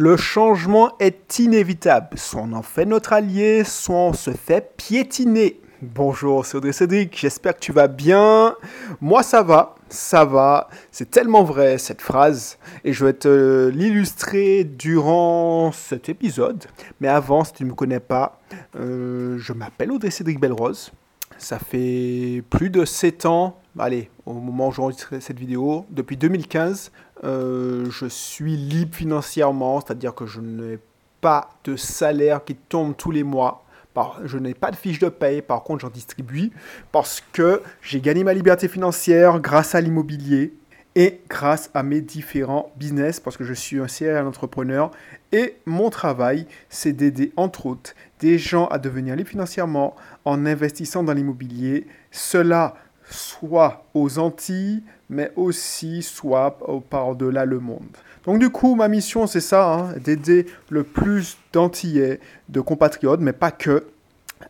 Le changement est inévitable. Soit on en fait notre allié, soit on se fait piétiner. Bonjour, c'est Audrey Cédric, j'espère que tu vas bien. Moi ça va, ça va. C'est tellement vrai cette phrase. Et je vais te l'illustrer durant cet épisode. Mais avant, si tu ne me connais pas, euh, je m'appelle Audrey Cédric Belrose. Ça fait plus de 7 ans, allez, au moment où j'enregistre cette vidéo, depuis 2015, euh, je suis libre financièrement, c'est-à-dire que je n'ai pas de salaire qui tombe tous les mois. Je n'ai pas de fiche de paye, par contre j'en distribue parce que j'ai gagné ma liberté financière grâce à l'immobilier et grâce à mes différents business parce que je suis un serial entrepreneur et mon travail c'est d'aider entre autres des gens à devenir libres financièrement en investissant dans l'immobilier. Cela soit aux Antilles, mais aussi soit par-delà le monde. Donc du coup, ma mission, c'est ça, hein, d'aider le plus d'Antillais, de compatriotes, mais pas que,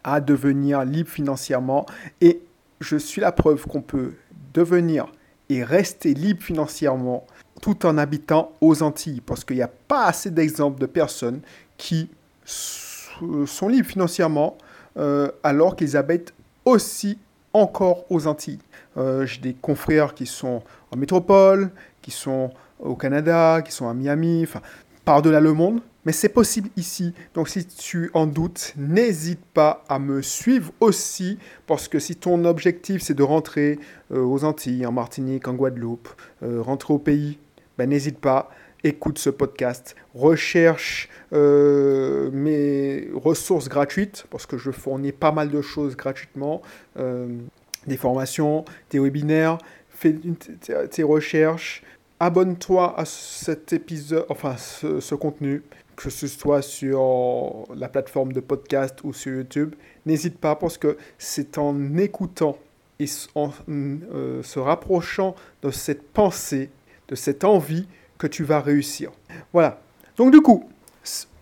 à devenir libre financièrement. Et je suis la preuve qu'on peut devenir et rester libre financièrement tout en habitant aux Antilles, parce qu'il n'y a pas assez d'exemples de personnes qui sont libres financièrement euh, alors qu'ils habitent aussi encore aux Antilles. Euh, j'ai des confrères qui sont en métropole, qui sont au Canada, qui sont à Miami, enfin, par-delà le monde. Mais c'est possible ici. Donc si tu en doutes, n'hésite pas à me suivre aussi. Parce que si ton objectif c'est de rentrer euh, aux Antilles, en Martinique, en Guadeloupe, euh, rentrer au pays, ben, n'hésite pas écoute ce podcast, recherche euh, mes ressources gratuites, parce que je fournis pas mal de choses gratuitement, euh, des formations, des webinaires, fais tes recherches, abonne-toi à cet épisode, enfin ce, contenu, que ce soit sur la plateforme de podcast ou sur YouTube. N'hésite pas parce que c'est en écoutant et en euh, se rapprochant de cette pensée, de cette envie que tu vas réussir. Voilà. Donc du coup,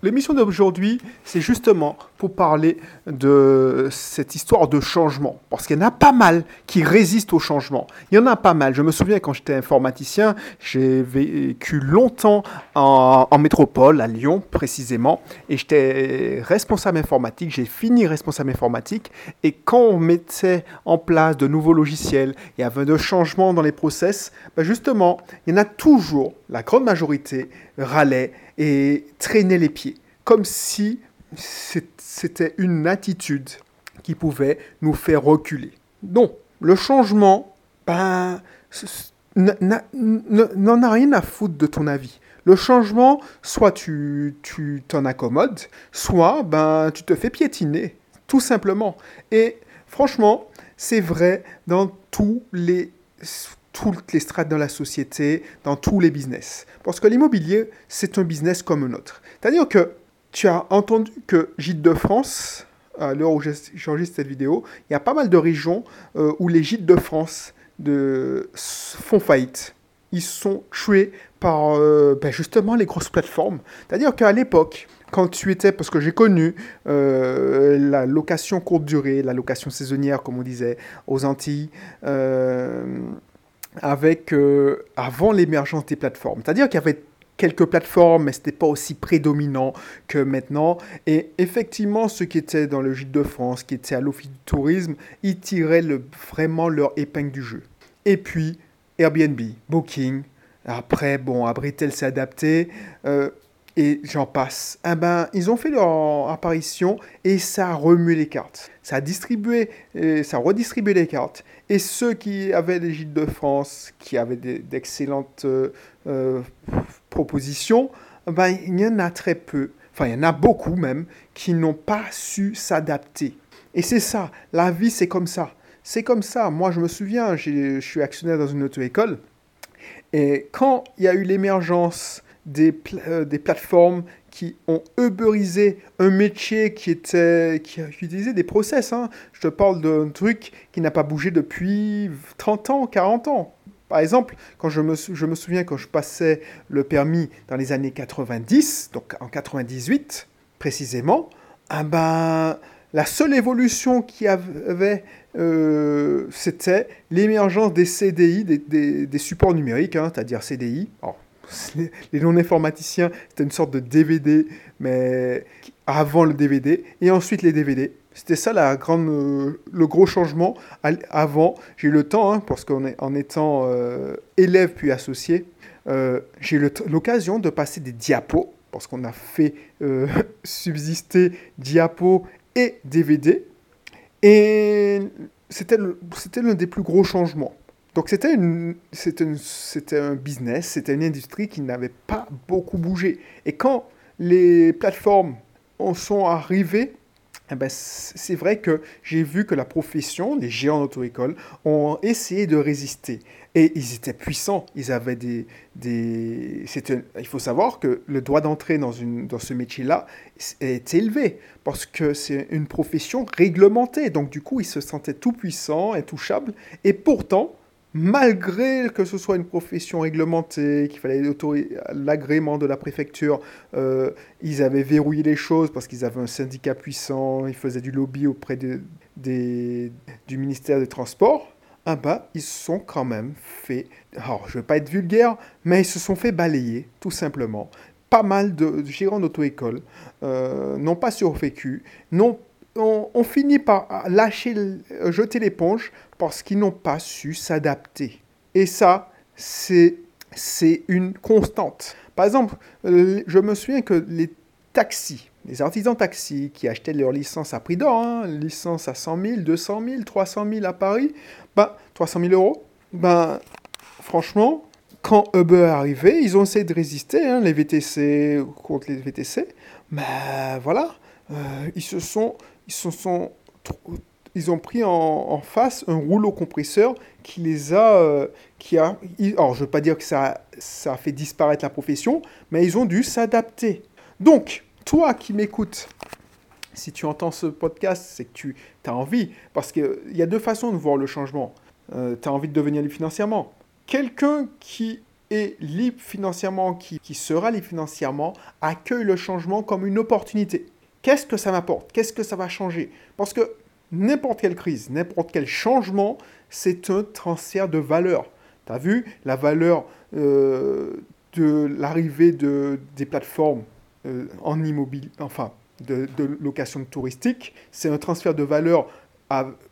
l'émission d'aujourd'hui, c'est justement pour parler de cette histoire de changement. Parce qu'il y en a pas mal qui résistent au changement. Il y en a pas mal. Je me souviens quand j'étais informaticien, j'ai vécu longtemps en, métropole, à Lyon précisément, et j'étais responsable informatique. J'ai fini responsable informatique. Et quand on mettait en place de nouveaux logiciels, il y avait de changements dans les process, ben justement, il y en a toujours, la grande majorité, râlait et traînait les pieds. Comme si c'était une attitude qui pouvait nous faire reculer. Donc, le changement, ben, n'en a rien à foutre de ton avis. Le changement, soit tu t'en accommodes, soit ben, tu te fais piétiner, tout simplement. Et franchement, c'est vrai dans tous les, toutes les strates de la société, dans tous les business. Parce que l'immobilier, c'est un business comme un autre. C'est-à-dire que tu as entendu que Gîtes de France, à l'heure où j'enregistre cette vidéo, il y a pas mal de régions euh, où les Gîtes de France de, font faillite. Ils sont tués par euh, ben justement les grosses plateformes. C'est-à-dire qu'à l'époque, quand tu étais, parce que j'ai connu euh, la location courte durée, la location saisonnière, comme on disait, aux Antilles, avec avant l'émergence des plateformes. C'est-à-dire qu'il y avait quelques plateformes, mais ce n'était pas aussi prédominant que maintenant. Et effectivement, ceux qui étaient dans le Gîte de France, qui étaient à l'Office du tourisme, ils tiraient vraiment leur épingle du jeu. Et puis, Airbnb, Booking, après, bon, Abritel s'est adapté. Euh, et j'en passe. Eh ben, ils ont fait leur apparition et ça a remué les cartes. Ça a distribué, ça a redistribué les cartes. Et ceux qui avaient les gîtes de France, qui avaient d'excellentes euh, euh, propositions, ben, il y en a très peu, enfin il y en a beaucoup même, qui n'ont pas su s'adapter. Et c'est ça, la vie c'est comme ça. C'est comme ça. Moi je me souviens, je suis actionnaire dans une auto-école. Et quand il y a eu l'émergence des, euh, des plateformes qui ont uberisé un métier qui, était, qui utilisait des process. Hein. Je te parle d'un truc qui n'a pas bougé depuis 30 ans, 40 ans. Par exemple, quand je me, je me souviens quand je passais le permis dans les années 90, donc en 98 précisément, ah ben, la seule évolution qu'il y avait, euh, c'était l'émergence des CDI, des, des, supports numériques, hein, c'est-à-dire CDI. les non-informaticiens, c'était une sorte de DVD, mais avant le DVD, et ensuite les DVD. C'était ça la grande, euh, le gros changement. Avant, j'ai eu le temps, hein, parce qu'en en étant euh, élève puis associé, euh, j'ai eu l'occasion de passer des diapos, parce qu'on a fait subsister diapos et DVD. Et c'était l'un des plus gros changements. Donc c'était un business, c'était une industrie qui n'avait pas beaucoup bougé. Et quand les plateformes en sont arrivées, eh ben, c'est vrai que j'ai vu que la profession, les géants d'auto-école, ont essayé de résister. Et ils étaient puissants. Ils avaient des... des il faut savoir que le droit d'entrée dans, une, dans ce métier-là est élevé, parce que c'est une profession réglementée. Donc du coup, ils se sentaient tout puissants, intouchables. Et pourtant, malgré que ce soit une profession réglementée, qu'il fallait l'agrément de la préfecture, euh, ils avaient verrouillé les choses parce qu'ils avaient un syndicat puissant, ils faisaient du lobby auprès du ministère des Transports. Ah bah, ils se sont quand même fait, alors je ne vais pas être vulgaire, mais ils se sont fait balayer, tout simplement. Pas mal de gérants d'auto-école euh, n'ont pas survécu, n'ont on, finit par lâcher, jeter l'éponge parce qu'ils n'ont pas su s'adapter. Et ça, c'est, c'est une constante. Par exemple, euh, je me souviens que les taxis, les artisans taxis qui achetaient leur licence à prix d'or, hein, licence à 100 000, 200 000, 300 000 à Paris, ben, 300 000 euros, ben, franchement, quand Uber est arrivé, ils ont essayé de résister, hein, les VTC contre les VTC, mais ben, voilà, euh, ils se sont ils ont pris en, face un rouleau compresseur qui les a, euh, qui a, alors je veux pas dire que ça, ça a fait disparaître la profession, mais ils ont dû s'adapter. Donc, toi qui m'écoutes, si tu entends ce podcast, c'est que tu as envie, parce qu'il y a deux façons de voir le changement. Euh, tu as envie de devenir libre financièrement. Quelqu'un qui est libre financièrement, qui, qui sera libre financièrement, accueille le changement comme une opportunité. Qu'est-ce que ça m'apporte? Qu'est-ce que ça va changer? Parce que n'importe quelle crise, n'importe quel changement, c'est un transfert de valeur. Tu as vu la valeur euh, de l'arrivée de, des plateformes euh, en immobilier, enfin, de, location touristique, c'est un transfert de valeur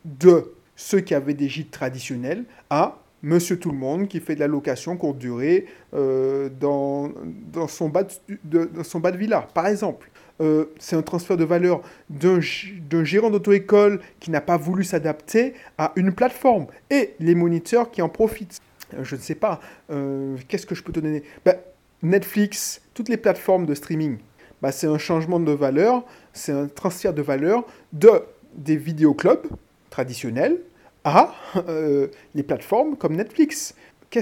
de ceux qui avaient des gîtes traditionnels à Monsieur Tout le Monde qui fait de la location courte durée euh, dans, dans, son bas de, dans son bas de villa, par exemple. Euh, c'est un transfert de valeur d'un gérant d'auto-école qui n'a pas voulu s'adapter à une plateforme et les moniteurs qui en profitent. Euh, je ne sais pas, euh, qu'est-ce que je peux te donner? Ben, Netflix, toutes les plateformes de streaming, ben, c'est un changement de valeur, c'est un transfert de valeur de des vidéoclubs traditionnels à les plateformes comme Netflix. Que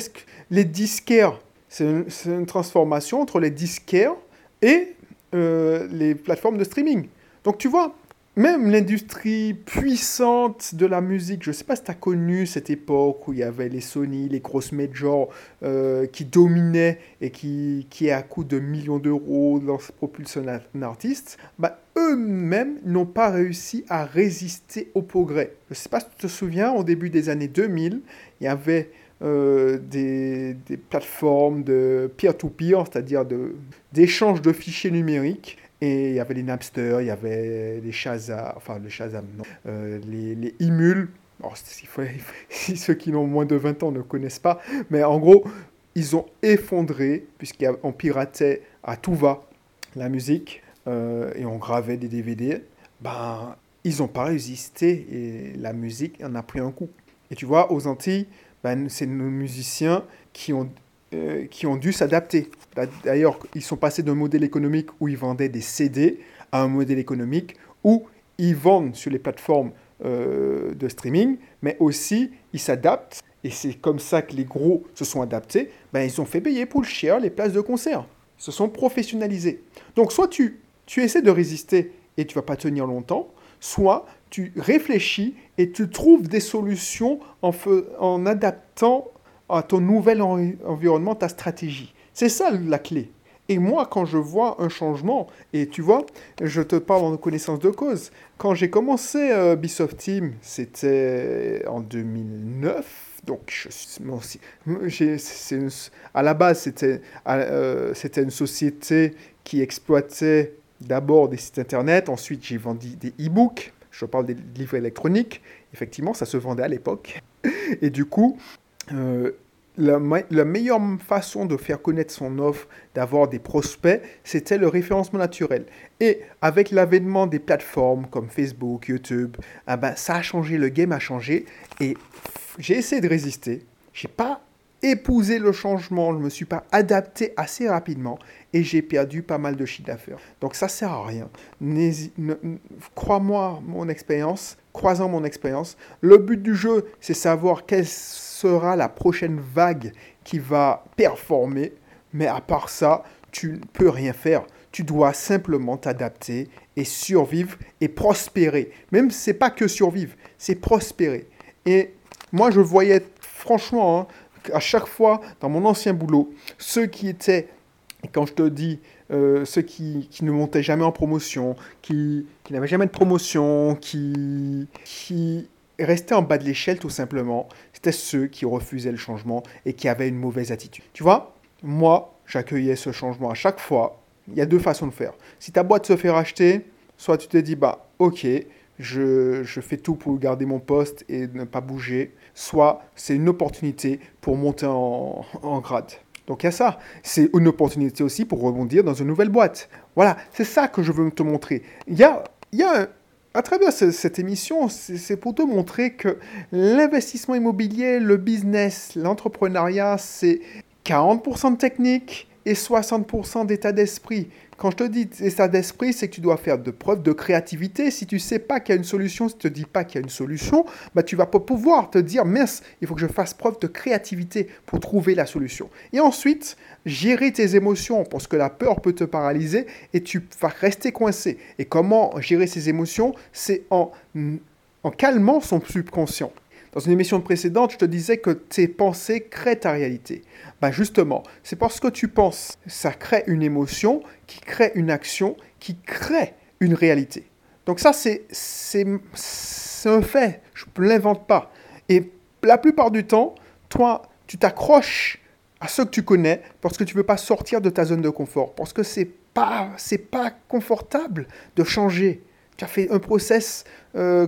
les disquaires C'est une, une transformation entre les disquaires et euh, les plateformes de streaming. Donc tu vois, même l'industrie puissante de la musique, je ne sais pas si tu as connu cette époque où il y avait les Sony, les grosses majors euh, qui dominaient et qui, qui à coup de millions d'euros propulsent un artiste, bah, eux-mêmes n'ont pas réussi à résister au progrès. Je ne sais pas si tu te souviens, au début des années 2000, il y avait euh, des, plateformes de peer-to-peer, c'est-à-dire d'échange de, fichiers numériques. Et il y avait les Napster, il y avait les Shazam, enfin le Shazam, non, euh, les, les Imul. ceux qui ont moins de 20 ans ne connaissent pas, mais en gros, ils ont effondré, puisqu'on piratait à tout va la musique, euh, et on gravait des DVD, ben, ils n'ont pas résisté, et la musique en a pris un coup. Et tu vois, aux Antilles, ben, c'est nos musiciens qui ont, euh, qui ont dû s'adapter. D'ailleurs, ils sont passés d'un modèle économique où ils vendaient des CD à un modèle économique où ils vendent sur les plateformes euh, de streaming, mais aussi ils s'adaptent. Et c'est comme ça que les gros se sont adaptés. Ben, ils ont fait payer pour le cher les places de concert. Ils se sont professionnalisés. Donc soit tu, tu essaies de résister et tu vas pas tenir longtemps, soit tu réfléchis et tu trouves des solutions en, en adaptant à ton nouvel environnement ta stratégie. C'est ça la clé. Et moi, quand je vois un changement, et tu vois, je te parle en connaissance de cause, quand j'ai commencé euh, Team, c'était en 2009, Donc, une, à la base, euh, c'était une société qui exploitait d'abord des sites internet, ensuite j'ai vendu des e-books, je parle des livres électroniques, effectivement, ça se vendait à l'époque. Et du coup, euh, la, meilleure façon de faire connaître son offre, d'avoir des prospects, c'était le référencement naturel. Et avec l'avènement des plateformes comme Facebook, YouTube, ah ben, ça a changé, le game a changé. Et j'ai essayé de résister. J'ai pas épousé le changement, je ne me suis pas adapté assez rapidement et j'ai perdu pas mal de chiffre d'affaires. Donc ça sert à rien. Crois-moi mon expérience, croisant mon expérience. Le but du jeu, c'est savoir quelle sera la prochaine vague qui va performer. Mais à part ça, tu ne peux rien faire. Tu dois simplement t'adapter et survivre et prospérer. Même c'est pas que survivre, c'est prospérer. Et moi, je voyais franchement, hein, à chaque fois dans mon ancien boulot, ceux qui étaient, quand je te dis, euh, ceux qui, ne montaient jamais en promotion, qui, qui n'avaient jamais de promotion, qui, qui restaient en bas de l'échelle tout simplement, c'était ceux qui refusaient le changement et qui avaient une mauvaise attitude. Tu vois, moi, j'accueillais ce changement à chaque fois. Il y a deux façons de faire. Si ta boîte se fait racheter, soit tu te dis, bah ok, je, fais tout pour garder mon poste et ne pas bouger, soit c'est une opportunité pour monter en, en grade. Donc il y a ça. C'est une opportunité aussi pour rebondir dans une nouvelle boîte. Voilà, c'est ça que je veux te montrer. Il y a, il y a à travers cette émission, c'est pour te montrer que l'investissement immobilier, le business, l'entrepreneuriat, c'est 40% de technique et 60% d'état d'esprit. Quand je te dis état d'esprit, c'est que tu dois faire de preuves de créativité. Si tu sais pas qu'il y a une solution, si tu te dis pas qu'il y a une solution, bah, tu vas pas pouvoir te dire, mince, il faut que je fasse preuve de créativité pour trouver la solution. Et ensuite, gérer tes émotions, parce que la peur peut te paralyser et tu vas rester coincé. Et comment gérer ces émotions? C'est en, en calmant son subconscient. Dans une émission précédente, je te disais que tes pensées créent ta réalité. Ben justement, c'est parce que tu penses, ça crée une émotion, qui crée une action, qui crée une réalité. Donc ça, c'est, un fait, je ne l'invente pas. Et la plupart du temps, toi, tu t'accroches à ce que tu connais parce que tu ne veux pas sortir de ta zone de confort, parce que c'est pas, pas confortable de changer. Tu as fait un process, euh,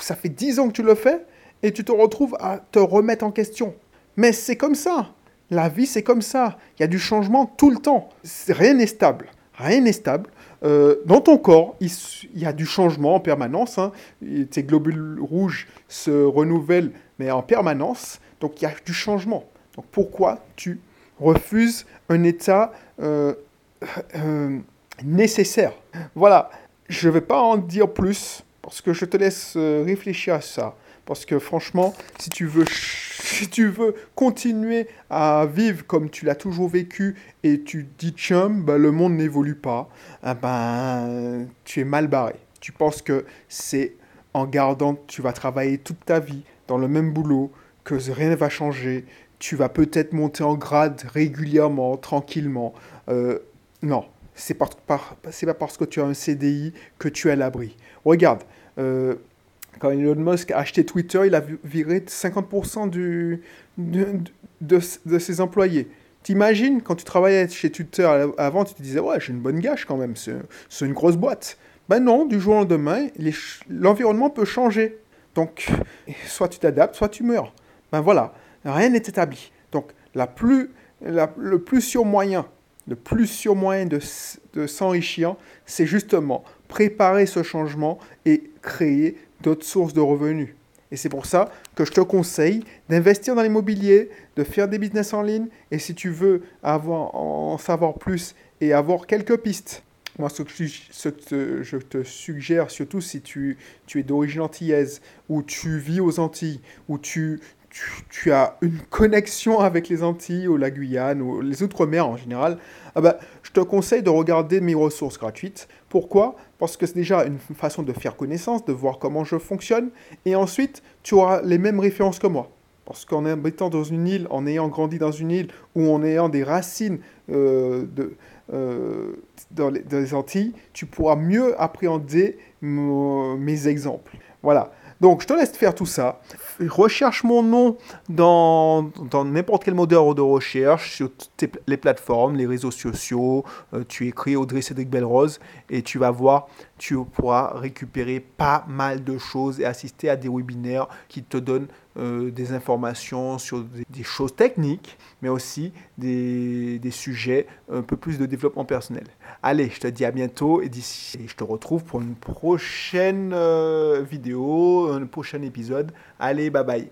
ça fait 10 ans que tu le fais, et tu te retrouves à te remettre en question. Mais c'est comme ça. La vie, c'est comme ça. Il y a du changement tout le temps. Rien n'est stable. Rien n'est stable. Euh, dans ton corps, il, y a du changement en permanence. Hein. Tes globules rouges se renouvellent, mais en permanence. Donc il y a du changement. Donc pourquoi tu refuses un état euh, euh, nécessaire? Voilà. Je ne vais pas en dire plus parce que je te laisse réfléchir à ça. Parce que franchement, si tu veux, si tu veux continuer à vivre comme tu l'as toujours vécu et tu dis chum, bah, le monde n'évolue pas, ah ben, tu es mal barré. Tu penses que c'est en gardant, tu vas travailler toute ta vie dans le même boulot, que rien ne va changer. Tu vas peut-être monter en grade régulièrement, tranquillement. Euh, non, c'est pas, pas parce que tu as un CDI que tu es à l'abri. Regarde, euh, quand Elon Musk a acheté Twitter, il a viré 50% du, de, ses employés. T'imagines, quand tu travaillais chez Twitter avant, tu te disais, ouais, j'ai une bonne gâche quand même, c'est une grosse boîte. Ben non, du jour au lendemain, l'environnement peut changer. Donc, soit tu t'adaptes, soit tu meurs. Ben voilà, rien n'est établi. Donc, la plus, le plus sûr moyen, le plus sûr moyen de s'enrichir, c'est justement préparer ce changement et créer d'autres sources de revenus. Et c'est pour ça que je te conseille d'investir dans l'immobilier, de faire des business en ligne. Et si tu veux avoir, en savoir plus et avoir quelques pistes, moi, ce que, je te suggère, surtout si tu, tu es d'origine antillaise, ou tu vis aux Antilles, ou tu, tu, as une connexion avec les Antilles ou la Guyane ou les Outre-mer en général, ah bah, je te conseille de regarder mes ressources gratuites. Pourquoi? Parce que c'est déjà une façon de faire connaissance, de voir comment je fonctionne, et ensuite tu auras les mêmes références que moi. Parce qu'en habitant dans une île, en ayant grandi dans une île, ou en ayant des racines euh, euh, dans, les, Antilles, tu pourras mieux appréhender mes exemples. Voilà. Donc, je te laisse faire tout ça. Recherche mon nom dans, n'importe quel moteur de recherche, sur les plateformes, les réseaux sociaux. Euh, tu écris Audrey Cédric Belrose et tu vas voir, tu pourras récupérer pas mal de choses et assister à des webinaires qui te donnent euh, des informations sur des, choses techniques, mais aussi des, des, sujets un peu plus de développement personnel. Allez, je te dis à bientôt et d'ici, je te retrouve pour une prochaine euh, vidéo, un prochain épisode. Allez, bye bye.